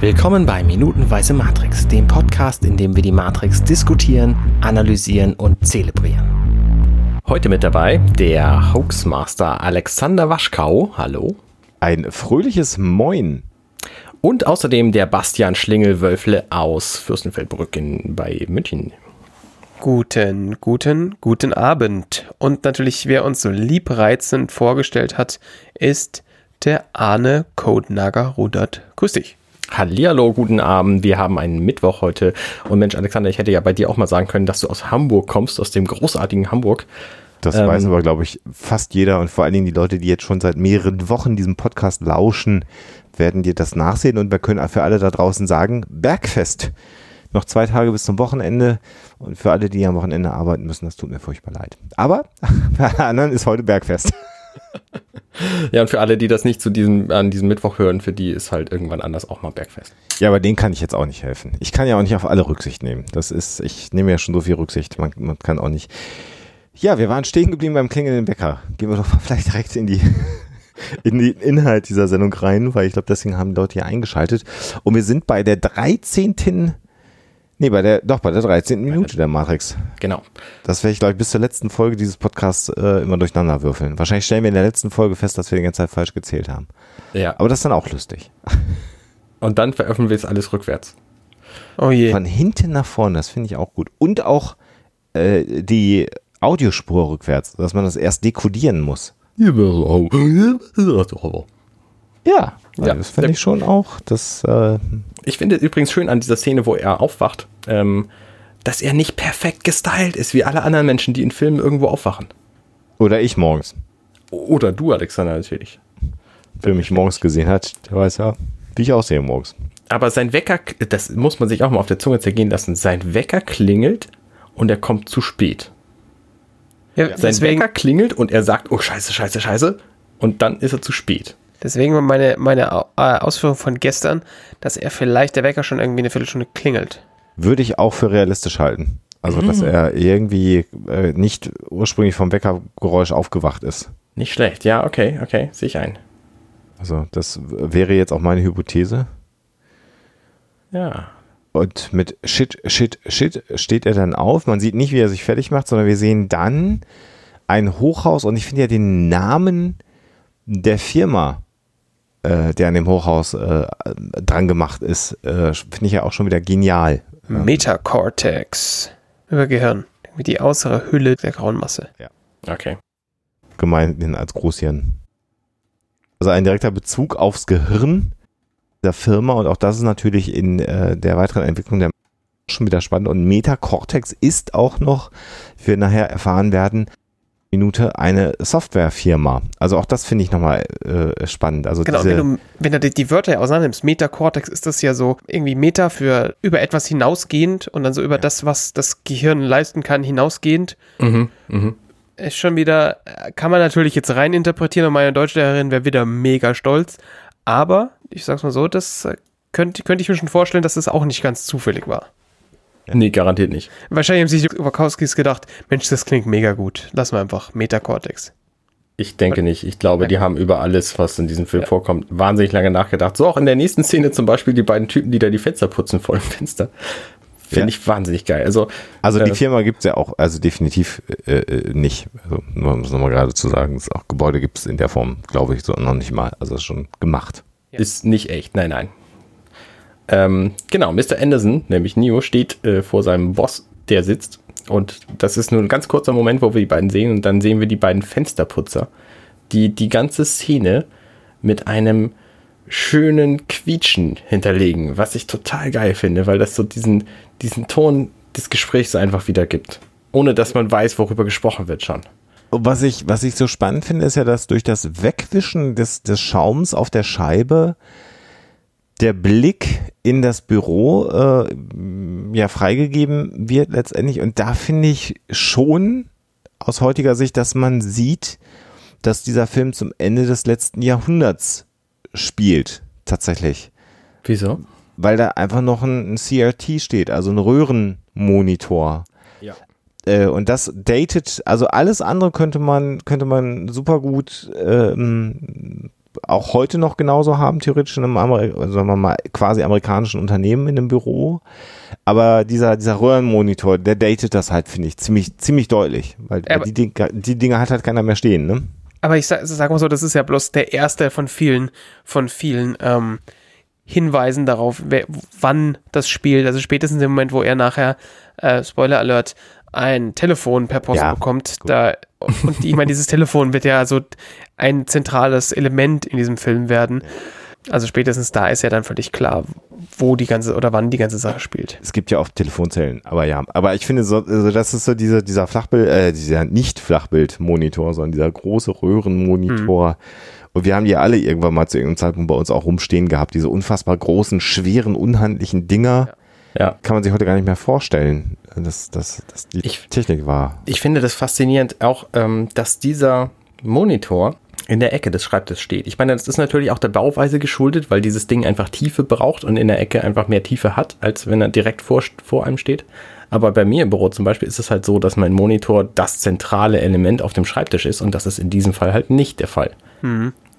Willkommen bei Minutenweise Matrix, dem Podcast, in dem wir die Matrix diskutieren, analysieren und zelebrieren. Heute mit dabei der Hoaxmaster Alexander Waschkau. Hallo. Ein fröhliches Moin. Und außerdem der Bastian Schlingelwölfle aus Fürstenfeldbruck in, bei München. Guten, guten, guten Abend. Und natürlich, wer uns so liebreizend vorgestellt hat, ist der Arne Codenager Rudert. Grüß dich. Hallihallo, guten Abend. Wir haben einen Mittwoch heute. Und Mensch, Alexander, ich hätte ja bei dir auch mal sagen können, dass du aus Hamburg kommst, aus dem großartigen Hamburg. Das ähm, weiß aber, glaube ich, fast jeder und vor allen Dingen die Leute, die jetzt schon seit mehreren Wochen diesem Podcast lauschen, werden dir das nachsehen. Und wir können für alle da draußen sagen, Bergfest. Noch zwei Tage bis zum Wochenende. Und für alle, die am Wochenende arbeiten müssen, das tut mir furchtbar leid. Aber bei anderen ist heute Bergfest. Ja, und für alle, die das nicht zu diesem, an diesem Mittwoch hören, für die ist halt irgendwann anders auch mal Bergfest. Ja, aber denen kann ich jetzt auch nicht helfen. Ich kann ja auch nicht auf alle Rücksicht nehmen. Das ist, ich nehme ja schon so viel Rücksicht. Man, man kann auch nicht. Ja, wir waren stehen geblieben beim klingelnden Wecker. Gehen wir doch vielleicht direkt in die, in den Inhalt dieser Sendung rein, weil ich glaube, deswegen haben Leute hier eingeschaltet. Und wir sind bei der 13. Nee, bei der, doch, bei der 13. Minute der Matrix. Genau. Das werde ich, glaube ich, bis zur letzten Folge dieses Podcasts äh, immer durcheinander würfeln. Wahrscheinlich stellen wir in der letzten Folge fest, dass wir die ganze Zeit falsch gezählt haben. Ja. Aber das ist dann auch lustig. Und dann veröffentlichen wir es alles rückwärts. Oh je. Von hinten nach vorne, das finde ich auch gut. Und auch äh, die Audiospur rückwärts, dass man das erst dekodieren muss. Ja, ja, das finde ich schon auch. Das, äh ich finde übrigens schön an dieser Szene, wo er aufwacht, ähm, dass er nicht perfekt gestylt ist, wie alle anderen Menschen, die in Filmen irgendwo aufwachen. Oder ich morgens. Oder du, Alexander, natürlich. Wer mich morgens gesehen hat, der weiß ja, wie ich aussehe morgens. Aber sein Wecker, das muss man sich auch mal auf der Zunge zergehen lassen, sein Wecker klingelt und er kommt zu spät. Ja, sein deswegen, Wecker klingelt und er sagt, oh scheiße, scheiße, scheiße. Und dann ist er zu spät. Deswegen meine, meine äh, Ausführung von gestern, dass er vielleicht der Wecker schon irgendwie eine Viertelstunde klingelt. Würde ich auch für realistisch halten. Also, mhm. dass er irgendwie äh, nicht ursprünglich vom Weckergeräusch aufgewacht ist. Nicht schlecht, ja, okay, okay, sehe ich ein. Also, das wäre jetzt auch meine Hypothese. Ja. Und mit Shit, Shit, Shit steht er dann auf. Man sieht nicht, wie er sich fertig macht, sondern wir sehen dann ein Hochhaus und ich finde ja den Namen der Firma äh, der an dem Hochhaus äh, dran gemacht ist, äh, finde ich ja auch schon wieder genial. Metacortex. Über Gehirn. Wie die äußere Hülle der grauen Masse. Ja. Okay. Gemeinhin als Großhirn. Also ein direkter Bezug aufs Gehirn der Firma und auch das ist natürlich in äh, der weiteren Entwicklung der schon wieder spannend und Metacortex ist auch noch, wie wir nachher erfahren werden, Minute eine Softwarefirma. Also auch das finde ich nochmal äh, spannend. Also genau, wenn du, wenn du die, die Wörter ja auseinander nimmst, Metacortex ist das ja so irgendwie Meta für über etwas hinausgehend und dann so über ja. das, was das Gehirn leisten kann, hinausgehend. Mhm, mh. Ist schon wieder, kann man natürlich jetzt rein interpretieren und meine Deutschlehrerin wäre wieder mega stolz. Aber, ich sag's mal so, das könnte, könnte ich mir schon vorstellen, dass das auch nicht ganz zufällig war. Nee, garantiert nicht. Wahrscheinlich haben sich die Wachowskis gedacht, Mensch, das klingt mega gut. Lass mal einfach Metacortex. Ich denke nicht. Ich glaube, die haben über alles, was in diesem Film ja. vorkommt, wahnsinnig lange nachgedacht. So auch in der nächsten Szene zum Beispiel die beiden Typen, die da die Fenster putzen vor dem Fenster. Finde ja. ich wahnsinnig geil. Also, also die äh, Firma gibt es ja auch, also definitiv äh, äh nicht. Also, um es nochmal gerade zu sagen, es auch Gebäude gibt es in der Form, glaube ich, so noch nicht mal. Also schon gemacht. Ja. Ist nicht echt, nein, nein. Ähm, genau, Mr. Anderson, nämlich Neo, steht äh, vor seinem Boss, der sitzt. Und das ist nur ein ganz kurzer Moment, wo wir die beiden sehen. Und dann sehen wir die beiden Fensterputzer, die die ganze Szene mit einem schönen Quietschen hinterlegen, was ich total geil finde, weil das so diesen, diesen Ton des Gesprächs einfach wieder gibt. Ohne dass man weiß, worüber gesprochen wird schon. Was ich, was ich so spannend finde, ist ja, dass durch das Wegwischen des, des Schaums auf der Scheibe der Blick in das Büro äh, ja freigegeben wird letztendlich. Und da finde ich schon aus heutiger Sicht, dass man sieht, dass dieser Film zum Ende des letzten Jahrhunderts spielt, tatsächlich. Wieso? Weil da einfach noch ein, ein CRT steht, also ein Röhrenmonitor. Ja. Äh, und das datet, also alles andere könnte man, könnte man super gut ähm, auch heute noch genauso haben, theoretisch in einem Ameri sagen wir mal, quasi amerikanischen Unternehmen in einem Büro. Aber dieser, dieser Röhrenmonitor, der datet das halt, finde ich, ziemlich, ziemlich deutlich. Weil Aber- die, Ding, die Dinge hat halt keiner mehr stehen, ne? Aber ich sag, sag mal so, das ist ja bloß der erste von vielen, von vielen ähm, Hinweisen darauf, wer, wann das spielt. Also spätestens im Moment, wo er nachher, äh, Spoiler Alert, ein Telefon per Post Ja, bekommt, da und ich meine, dieses Telefon wird ja so ein zentrales Element in diesem Film werden. Also spätestens da ist ja dann völlig klar, wo die ganze oder wann die ganze Sache spielt. Es gibt ja auch Telefonzellen, aber ja. Aber ich finde, so, also das ist so dieser, dieser Flachbild, äh, dieser nicht Flachbildmonitor, sondern dieser große Röhrenmonitor. Und wir haben die alle irgendwann mal zu irgendeinem Zeitpunkt bei uns auch rumstehen gehabt. Diese unfassbar großen, schweren, unhandlichen Dinger. Ja. Kann man sich heute gar nicht mehr vorstellen, dass, dass, dass die Ich- Technik war. Ich finde das faszinierend auch, ähm, dass dieser Monitor in der Ecke des Schreibtisches steht. Ich meine, das ist natürlich auch der Bauweise geschuldet, weil dieses Ding einfach Tiefe braucht und in der Ecke einfach mehr Tiefe hat, als wenn er direkt vor, vor einem steht. Aber bei mir im Büro zum Beispiel ist es halt so, dass mein Monitor das zentrale Element auf dem Schreibtisch ist und das ist in diesem Fall halt nicht der Fall.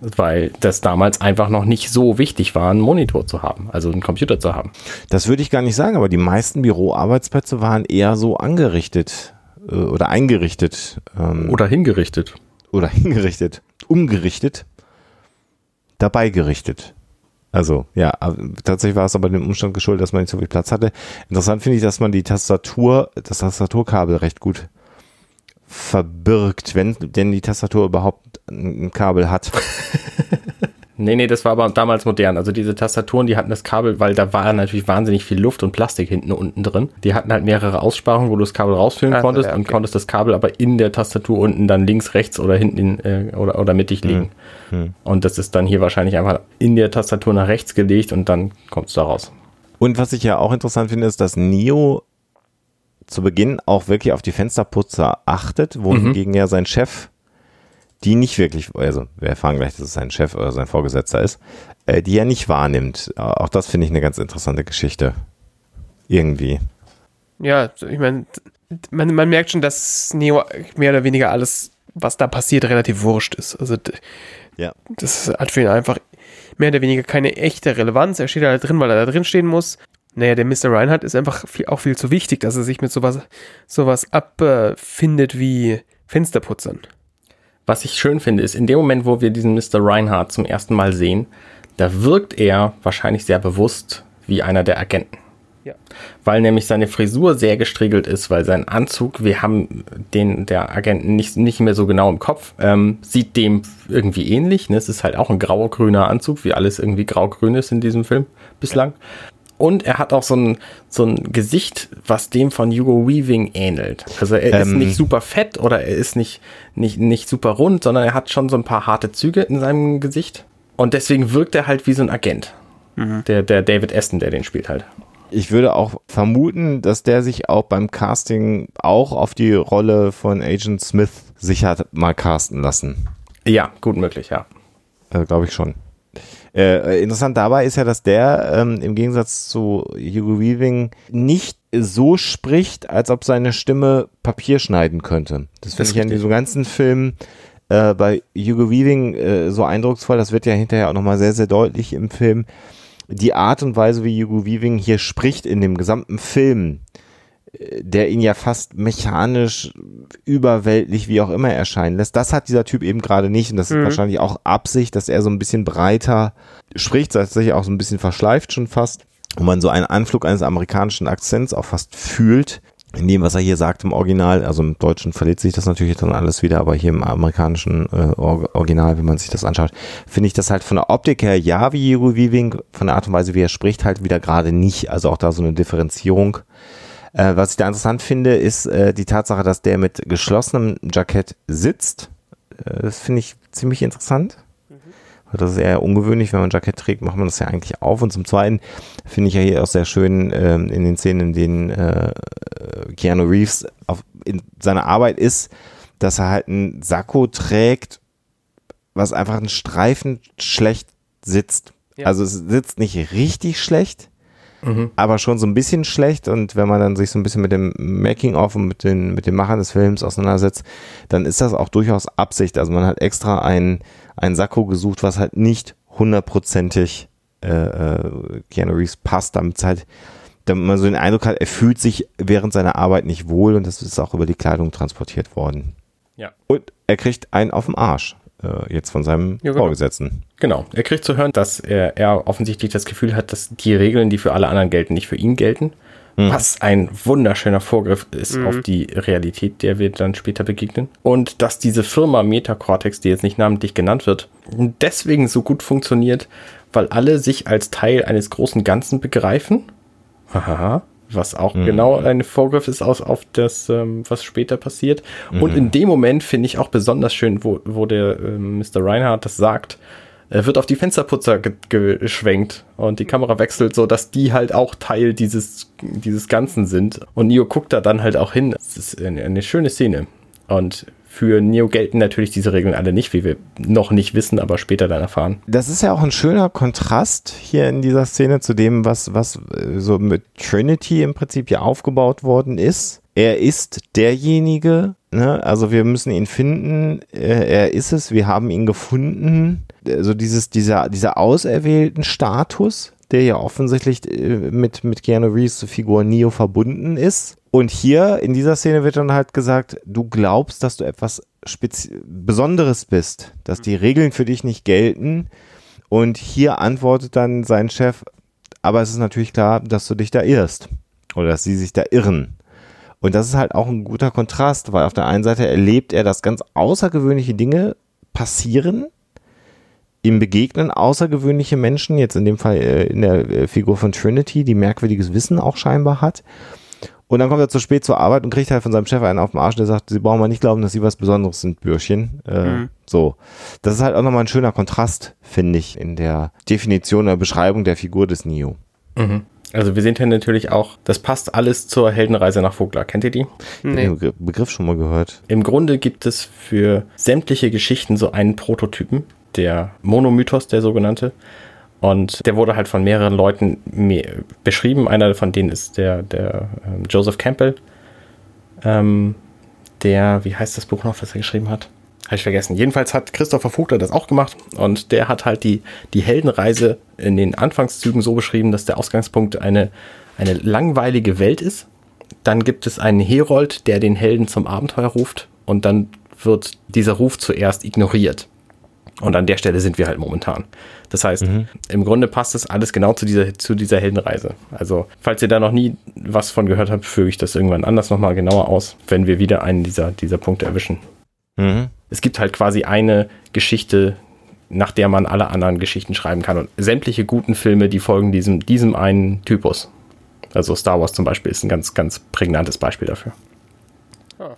Weil das damals einfach noch nicht so wichtig war, einen Monitor zu haben, also einen Computer zu haben. Das würde ich gar nicht sagen, aber die meisten Büroarbeitsplätze waren eher so angerichtet äh, oder eingerichtet. Ähm, Oder hingerichtet. oder hingerichtet, umgerichtet, dabei gerichtet. Also, ja, tatsächlich war es aber dem Umstand geschuldet, dass man nicht so viel Platz hatte. Interessant finde ich, dass man die Tastatur, das Tastaturkabel recht gut verbirgt, wenn denn die Tastatur überhaupt ein Kabel hat. Nee, nee, das war aber damals modern. Also diese Tastaturen, die hatten das Kabel, weil da war natürlich wahnsinnig viel Luft und Plastik hinten und unten drin. Die hatten halt mehrere Aussparungen, wo du das Kabel rausfüllen Also, konntest ja, und okay. konntest das Kabel aber in der Tastatur unten dann links, rechts oder hinten in, äh, oder, oder mittig legen. Und das ist dann hier wahrscheinlich einfach in der Tastatur nach rechts gelegt und dann kommt es da raus. Und was ich ja auch interessant finde, ist, dass Neo zu Beginn auch wirklich auf die Fensterputzer achtet, wohingegen ja sein Chef die nicht wirklich, also wir erfahren gleich, dass es sein Chef oder sein Vorgesetzter ist, äh, die er nicht wahrnimmt. Auch das finde ich eine ganz interessante Geschichte. Irgendwie. Ja, ich meine, man, man merkt schon, dass Neo mehr oder weniger alles, was da passiert, relativ wurscht ist. Also Ja. das hat für ihn einfach mehr oder weniger keine echte Relevanz. Er steht da drin, weil er da drin stehen muss. Naja, der Mr. Reinhardt ist einfach viel, auch viel zu wichtig, dass er sich mit sowas, sowas abfindet wie Fensterputzern. Was ich schön finde, ist in dem Moment, wo wir diesen Mr. Reinhardt zum ersten Mal sehen, da wirkt er wahrscheinlich sehr bewusst wie einer der Agenten. Ja. Weil nämlich seine Frisur sehr gestriegelt ist, weil sein Anzug, wir haben den der Agenten nicht, nicht mehr so genau im Kopf, ähm, sieht dem irgendwie ähnlich. Ne? Es ist halt auch ein grau-grüner Anzug, wie alles irgendwie grau-grün ist in diesem Film bislang. Und er hat auch so ein, so ein Gesicht, was dem von Hugo Weaving ähnelt. Also er ist Ähm. nicht super fett oder er ist nicht, nicht, nicht super rund, sondern er hat schon so ein paar harte Züge in seinem Gesicht. Und deswegen wirkt er halt wie so ein Agent. Der, der David Aston, der den spielt halt. Ich würde auch vermuten, dass der sich auch beim Casting auch auf die Rolle von Agent Smith sich hat mal casten lassen. Ja, gut möglich, ja. Also glaube ich schon. Äh, interessant dabei ist ja, dass der ähm, im Gegensatz zu Hugo Weaving nicht so spricht, als ob seine Stimme Papier schneiden könnte. Das finde ich an diesem ganzen Film äh, bei Hugo Weaving äh, so eindrucksvoll. Das wird ja hinterher auch nochmal sehr, sehr deutlich im Film. Die Art und Weise, wie Hugo Weaving hier spricht in dem gesamten Film, äh, der ihn ja fast mechanisch, überweltlich, wie auch immer erscheinen lässt. Das hat dieser Typ eben gerade nicht und das ist wahrscheinlich auch Absicht, dass er so ein bisschen breiter spricht, tatsächlich auch so ein bisschen verschleift schon fast und man so einen Anflug eines amerikanischen Akzents auch fast fühlt. In dem, was er hier sagt im Original, also im Deutschen verliert sich das natürlich dann alles wieder, aber hier im amerikanischen äh, Or- Original, wenn man sich das anschaut, finde ich das halt von der Optik her ja wie Hugo Weaving, von der Art und Weise, wie er spricht, halt wieder gerade nicht. Also auch da so eine Differenzierung. Äh, was ich da interessant finde, ist äh, die Tatsache, dass der mit geschlossenem Jackett sitzt. Äh, das finde ich ziemlich interessant. Weil Das ist eher ungewöhnlich, wenn man ein Jackett trägt, macht man das ja eigentlich auf. Und zum Zweiten finde ich ja hier auch sehr schön ähm, in den Szenen, in denen äh, Keanu Reeves auf, in seiner Arbeit ist, dass er halt ein Sakko trägt, was einfach ein Streifen schlecht sitzt. Ja. Also es sitzt nicht richtig schlecht, mhm. aber schon so ein bisschen schlecht. Und wenn man dann sich so ein bisschen mit dem Making-of und mit den, mit den Machern des Films auseinandersetzt, dann ist das auch durchaus Absicht. Also man hat extra ein, ein Sakko gesucht, was halt nicht hundertprozentig äh, äh, Keanu Reeves passt, damit es halt damit man so den Eindruck hat, er fühlt sich während seiner Arbeit nicht wohl und das ist auch über die Kleidung transportiert worden. Ja. Und er kriegt einen auf dem Arsch äh, jetzt von seinem ja, genau. Vorgesetzten. Genau. Er kriegt zu hören, dass er, er offensichtlich das Gefühl hat, dass die Regeln, die für alle anderen gelten, nicht für ihn gelten. Mhm. Was ein wunderschöner Vorgriff ist mhm. auf die Realität, der wir dann später begegnen. Und dass diese Firma Metacortex, die jetzt nicht namentlich genannt wird, deswegen so gut funktioniert, weil alle sich als Teil eines großen Ganzen begreifen. Haha was auch mhm. genau ein Vorgriff ist aus, auf das, ähm, was später passiert. Mhm. Und in dem Moment finde ich auch besonders schön, wo, wo der äh, Mr. Reinhardt das sagt, er wird auf die Fensterputzer ge geschwenkt und die Kamera wechselt so, dass die halt auch Teil dieses, dieses Ganzen sind. Und Neo guckt da dann halt auch hin. Das ist eine, eine schöne Szene. Und für Neo gelten natürlich diese Regeln alle nicht, wie wir noch nicht wissen, aber später dann erfahren. Das ist ja auch ein schöner Kontrast hier in dieser Szene zu dem, was, was äh, so mit Trinity im Prinzip ja aufgebaut worden ist. Er ist derjenige, ne? also wir müssen ihn finden, äh, er ist es, wir haben ihn gefunden. Also dieses, dieser, dieser auserwählten Status, der ja offensichtlich äh, mit, mit Keanu Reeves Figur Neo verbunden ist. Und hier in dieser Szene wird dann halt gesagt, du glaubst, dass du etwas Spezi Besonderes bist, dass die Regeln für dich nicht gelten. Und hier antwortet dann sein Chef, aber es ist natürlich klar, dass du dich da irrst oder dass sie sich da irren. Und das ist halt auch ein guter Kontrast, weil auf der einen Seite erlebt er, dass ganz außergewöhnliche Dinge passieren, ihm begegnen außergewöhnliche Menschen, jetzt in dem Fall äh, in der äh, Figur von Trinity, die merkwürdiges Wissen auch scheinbar hat. Und dann kommt er zu spät zur Arbeit und kriegt halt von seinem Chef einen auf den Arsch, der sagt, sie brauchen mal nicht glauben, dass sie was Besonderes sind, Bürschchen. Äh, mhm. So. Das ist halt auch nochmal ein schöner Kontrast, finde ich, in der Definition oder Beschreibung der Figur des Neo. Mhm. Also wir sehen hier natürlich auch, das passt alles zur Heldenreise nach Vogler. Kennt ihr die? Nee. Den Begriff schon mal gehört. Im Grunde gibt es für sämtliche Geschichten so einen Prototypen, der Monomythos, der sogenannte. Und der wurde halt von mehreren Leuten beschrieben. Einer von denen ist der, der ähm, Joseph Campbell. Ähm, der, wie heißt das Buch noch, was er geschrieben hat? Habe ich vergessen. Jedenfalls hat Christopher Vogler das auch gemacht und der hat halt die, die Heldenreise in den Anfangszügen so beschrieben, dass der Ausgangspunkt eine, eine langweilige Welt ist. Dann gibt es einen Herold, der den Helden zum Abenteuer ruft und dann wird dieser Ruf zuerst ignoriert. Und an der Stelle sind wir halt momentan. Das heißt, mhm. im Grunde passt das alles genau zu dieser, zu dieser Heldenreise. Also, falls ihr da noch nie was von gehört habt, führe ich das irgendwann anders nochmal genauer aus, wenn wir wieder einen dieser, dieser Punkte erwischen. Mhm. Es gibt halt quasi eine Geschichte, nach der man alle anderen Geschichten schreiben kann. Und sämtliche guten Filme, die folgen diesem, diesem einen Typus. Also Star Wars zum Beispiel ist ein ganz, ganz prägnantes Beispiel dafür. Ah.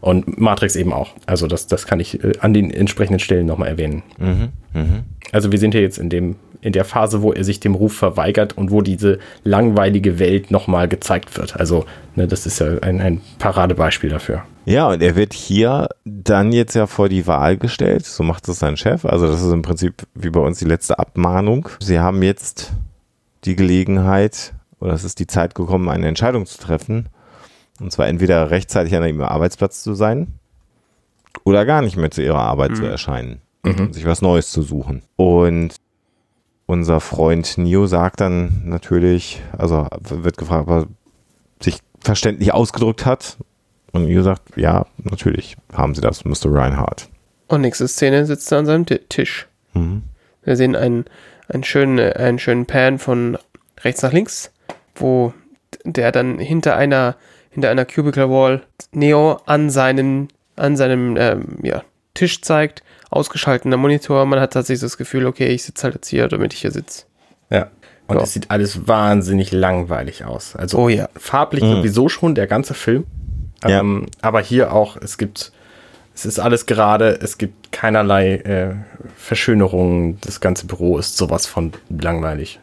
Und Matrix eben auch. Also das, das kann ich äh, an den entsprechenden Stellen nochmal erwähnen. Mhm, mh. Also wir sind hier jetzt in dem, in der Phase, wo er sich dem Ruf verweigert und wo diese langweilige Welt nochmal gezeigt wird. Also ne, das ist ja ein, ein Paradebeispiel dafür. Ja, und er wird hier dann jetzt ja vor die Wahl gestellt. So macht es sein Chef. Also das ist im Prinzip wie bei uns die letzte Abmahnung. Sie haben jetzt die Gelegenheit, oder es ist die Zeit gekommen, eine Entscheidung zu treffen. Und zwar entweder rechtzeitig an ihrem Arbeitsplatz zu sein oder gar nicht mehr zu ihrer Arbeit mhm. zu erscheinen mhm. und sich was Neues zu suchen. Und unser Freund Neo sagt dann natürlich, also wird gefragt, ob er sich verständlich ausgedrückt hat. Und Neo sagt, ja, natürlich haben sie das, Mr. Reinhardt. Und nächste Szene sitzt er an seinem Tisch. Mhm. Wir sehen einen, einen, schönen, einen schönen Pan von rechts nach links, wo der dann hinter einer hinter einer Cubicle Wall Neo an seinen, an seinem ähm, ja, Tisch zeigt, ausgeschalteter Monitor. Man hat tatsächlich das Gefühl, okay, ich sitze halt jetzt hier, damit ich hier sitze. Ja. Und es sieht alles wahnsinnig langweilig aus. Also oh, ja. farblich mhm. sowieso schon der ganze Film. Ja. Ähm, aber hier auch, es gibt, es ist alles gerade, es gibt keinerlei äh, Verschönerungen. Das ganze Büro ist sowas von langweilig.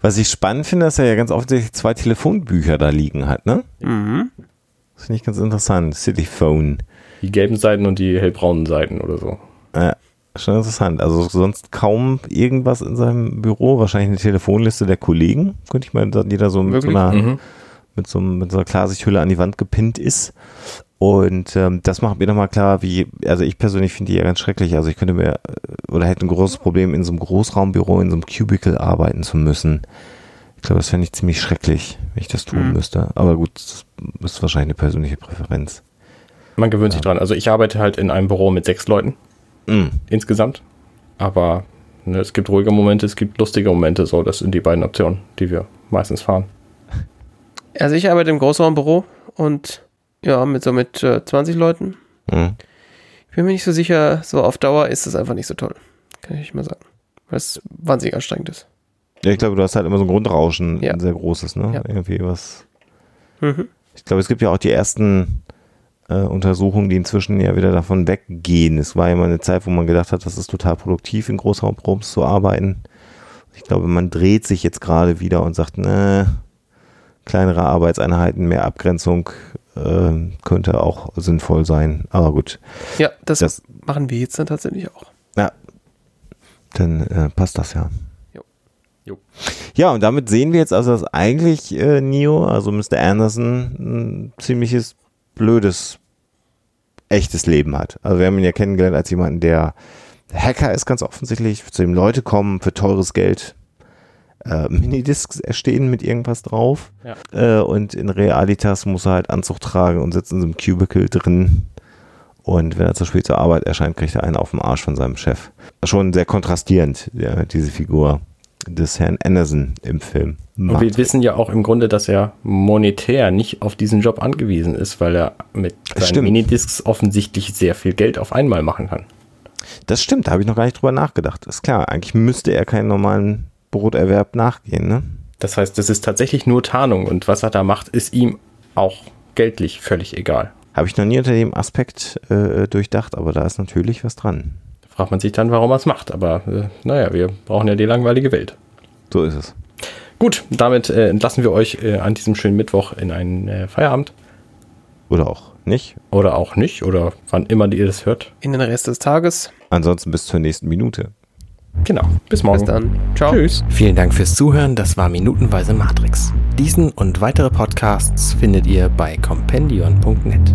Was ich spannend finde, dass er ja ganz offensichtlich zwei Telefonbücher da liegen hat, ne? Mhm. Das finde ich ganz interessant. City Phone. Die gelben Seiten und die hellbraunen Seiten oder so. Ja, Schon interessant. Also sonst kaum irgendwas in seinem Büro. Wahrscheinlich eine Telefonliste der Kollegen. Könnte ich mal, die da so mit so, einer, mhm. mit, so, mit so einer Klarsichthülle an die Wand gepinnt ist. Und ähm, das macht mir nochmal klar, wie, also ich persönlich finde die ja ganz schrecklich. Also ich könnte mir, oder hätte ein großes Problem, in so einem Großraumbüro, in so einem Cubicle arbeiten zu müssen. Ich glaube, das fände ich ziemlich schrecklich, wenn ich das tun mhm. müsste. Aber gut, das ist wahrscheinlich eine persönliche Präferenz. Man gewöhnt ja. sich dran. Also ich arbeite halt in einem Büro mit sechs Leuten mhm. insgesamt. Aber ne, es gibt ruhige Momente, es gibt lustige Momente. So, das sind die beiden Optionen, die wir meistens fahren. Also ich arbeite im Großraumbüro und ja, mit so mit äh, 20 Leuten. Mhm. Ich bin mir nicht so sicher, so auf Dauer ist es einfach nicht so toll. Kann ich mal sagen. Weil es wahnsinnig anstrengend ist. Ja, ich glaube, du hast halt immer so ein Grundrauschen, ja. ein sehr großes, ne? Ja. Irgendwie was. Mhm. Ich glaube, es gibt ja auch die ersten äh, Untersuchungen, die inzwischen ja wieder davon weggehen. Es war ja mal eine Zeit, wo man gedacht hat, das ist total produktiv, in Großraumprobs zu arbeiten. Ich glaube, man dreht sich jetzt gerade wieder und sagt, ne, kleinere Arbeitseinheiten, mehr Abgrenzung, äh, könnte auch sinnvoll sein. Aber gut. Ja, das, das machen wir jetzt dann tatsächlich auch. Ja, dann äh, passt das ja. Jo. jo. Ja, und damit sehen wir jetzt also, dass eigentlich äh, Neo, also Mr. Anderson, ein ziemliches blödes, echtes Leben hat. Also wir haben ihn ja kennengelernt als jemanden, der Hacker ist ganz offensichtlich, zu dem Leute kommen für teures Geld äh, Minidiscs erstehen mit irgendwas drauf. Ja. Äh, und in Realitas muss er halt Anzug tragen und sitzt in so einem Cubicle drin. Und wenn er zu spät zur Arbeit erscheint, kriegt er einen auf den Arsch von seinem Chef. Schon sehr kontrastierend, ja, diese Figur des Herrn Anderson im Film. Macht. Und wir wissen ja auch im Grunde, dass er monetär nicht auf diesen Job angewiesen ist, weil er mit seinen Stimmt. Minidiscs offensichtlich sehr viel Geld auf einmal machen kann. Das stimmt, da habe ich noch gar nicht drüber nachgedacht. Ist klar, eigentlich müsste er keinen normalen Broterwerb nachgehen, ne? Das heißt, das ist tatsächlich nur Tarnung und was er da macht, ist ihm auch geldlich völlig egal. Habe ich noch nie unter dem Aspekt äh, durchdacht, aber da ist natürlich was dran. Da fragt man sich dann, warum er es macht, aber äh, naja, wir brauchen ja die langweilige Welt. So ist es. Gut, damit äh, entlassen wir euch äh, an diesem schönen Mittwoch in einen äh, Feierabend. Oder auch nicht. Oder auch nicht, oder wann immer ihr das hört. In den Rest des Tages. Ansonsten bis zur nächsten Minute. Genau. Bis morgen. Bis dann. Ciao. Tschüss. Vielen Dank fürs Zuhören. Das war Minutenweise Matrix. Diesen und weitere Podcasts findet ihr bei compendion.net.